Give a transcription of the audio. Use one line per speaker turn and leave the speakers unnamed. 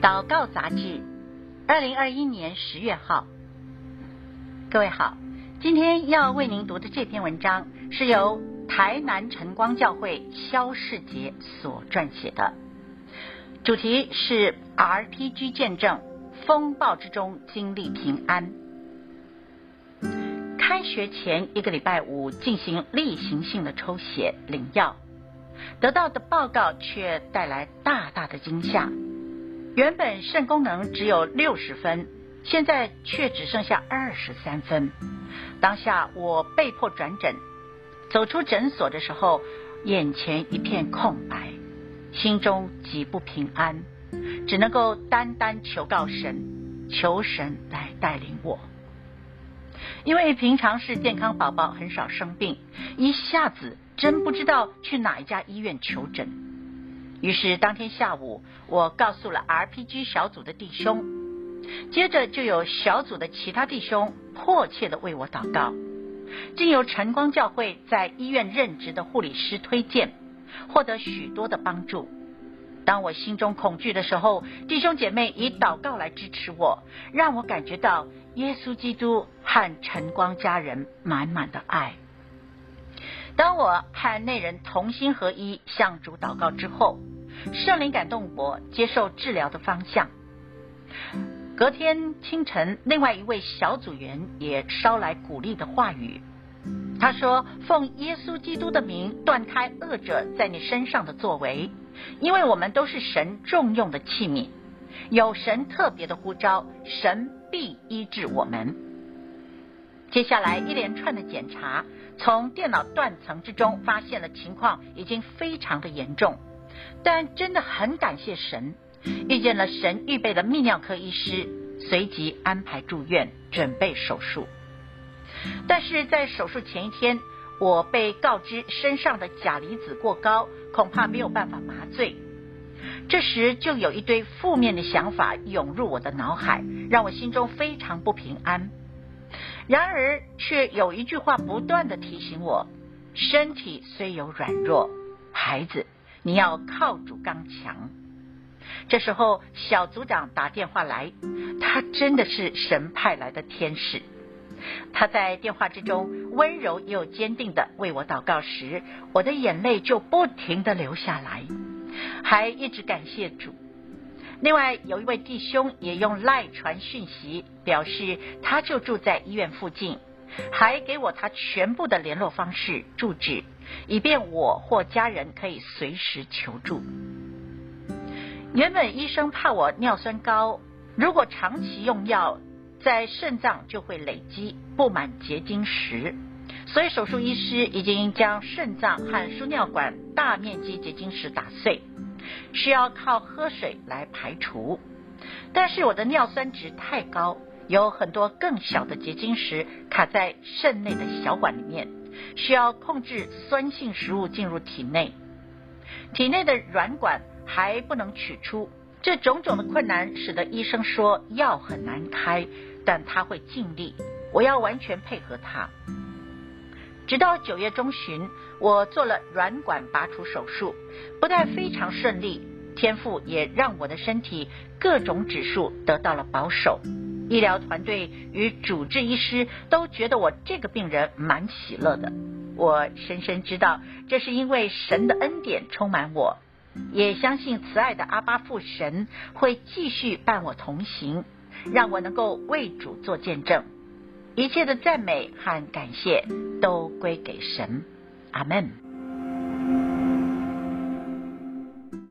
祷告杂志，二零二一年十月号。各位好，今天要为您读的这篇文章是由台南晨光教会肖世杰所撰写的，主题是 RPG 见证，风暴之中经历平安。开学前一个礼拜五进行例行性的抽血领药，得到的报告却带来大大的惊吓。原本肾功能只有六十分，现在却只剩下二十三分。当下我被迫转诊，走出诊所的时候，眼前一片空白，心中极不平安，只能够单单求告神，求神来带领我。因为平常是健康宝宝，很少生病，一下子真不知道去哪一家医院求诊。于是当天下午，我告诉了 RPG 小组的弟兄，接着就有小组的其他弟兄迫切地为我祷告。经由晨光教会在医院任职的护理师推荐，获得许多的帮助。当我心中恐惧的时候，弟兄姐妹以祷告来支持我，让我感觉到耶稣基督和晨光家人满满的爱。当我和那人同心合一向主祷告之后，圣灵感动我接受治疗的方向。隔天清晨，另外一位小组员也捎来鼓励的话语。他说：“奉耶稣基督的名，断开恶者在你身上的作为，因为我们都是神重用的器皿，有神特别的呼召，神必医治我们。”接下来一连串的检查。从电脑断层之中发现了情况已经非常的严重，但真的很感谢神，遇见了神预备的泌尿科医师，随即安排住院准备手术。但是在手术前一天，我被告知身上的钾离子过高，恐怕没有办法麻醉。这时就有一堆负面的想法涌入我的脑海，让我心中非常不平安。然而，却有一句话不断地提醒我：身体虽有软弱，孩子，你要靠主刚强。这时候，小组长打电话来，他真的是神派来的天使。他在电话之中温柔又坚定地为我祷告时，我的眼泪就不停地流下来，还一直感谢主。另外有一位弟兄也用赖传讯息，表示他就住在医院附近，还给我他全部的联络方式、住址，以便我或家人可以随时求助。原本医生怕我尿酸高，如果长期用药，在肾脏就会累积布满结晶石，所以手术医师已经将肾脏和输尿管大面积结晶石打碎。需要靠喝水来排除，但是我的尿酸值太高，有很多更小的结晶石卡在肾内的小管里面，需要控制酸性食物进入体内。体内的软管还不能取出，这种种的困难使得医生说药很难开，但他会尽力，我要完全配合他。直到九月中旬，我做了软管拔除手术，不但非常顺利，天父也让我的身体各种指数得到了保守。医疗团队与主治医师都觉得我这个病人蛮喜乐的。我深深知道，这是因为神的恩典充满我，也相信慈爱的阿巴父神会继续伴我同行，让我能够为主做见证。一切的赞美和感谢都归给神，阿门。